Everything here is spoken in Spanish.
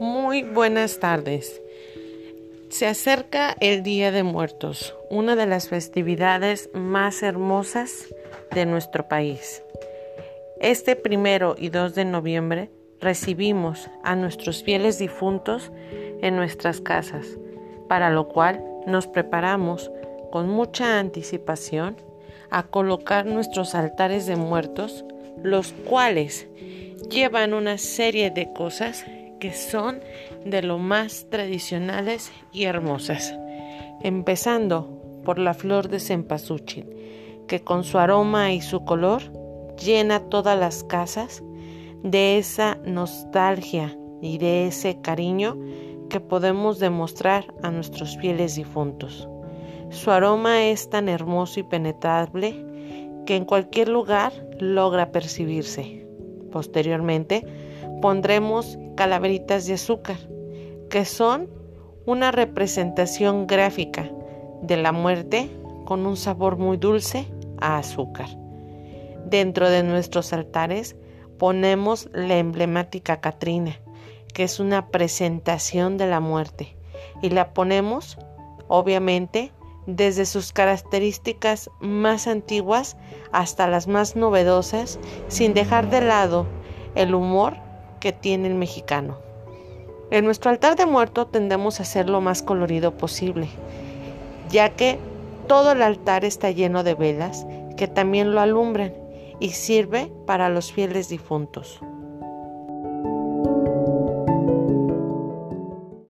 Muy buenas tardes. Se acerca el Día de Muertos, una de las festividades más hermosas de nuestro país. Este primero y 2 de noviembre recibimos a nuestros fieles difuntos en nuestras casas, para lo cual nos preparamos con mucha anticipación a colocar nuestros altares de muertos, los cuales llevan una serie de cosas que son de lo más tradicionales y hermosas, empezando por la flor de cempasúchil, que con su aroma y su color llena todas las casas de esa nostalgia y de ese cariño que podemos demostrar a nuestros fieles difuntos. Su aroma es tan hermoso y penetrable que en cualquier lugar logra percibirse. Posteriormente, pondremos calaveritas de azúcar, que son una representación gráfica de la muerte con un sabor muy dulce a azúcar. Dentro de nuestros altares ponemos la emblemática Catrina, que es una presentación de la muerte, y la ponemos, obviamente, desde sus características más antiguas hasta las más novedosas, sin dejar de lado el humor que tiene el mexicano. En nuestro altar de muerto tendemos a hacer lo más colorido posible, ya que todo el altar está lleno de velas que también lo alumbran y sirve para los fieles difuntos.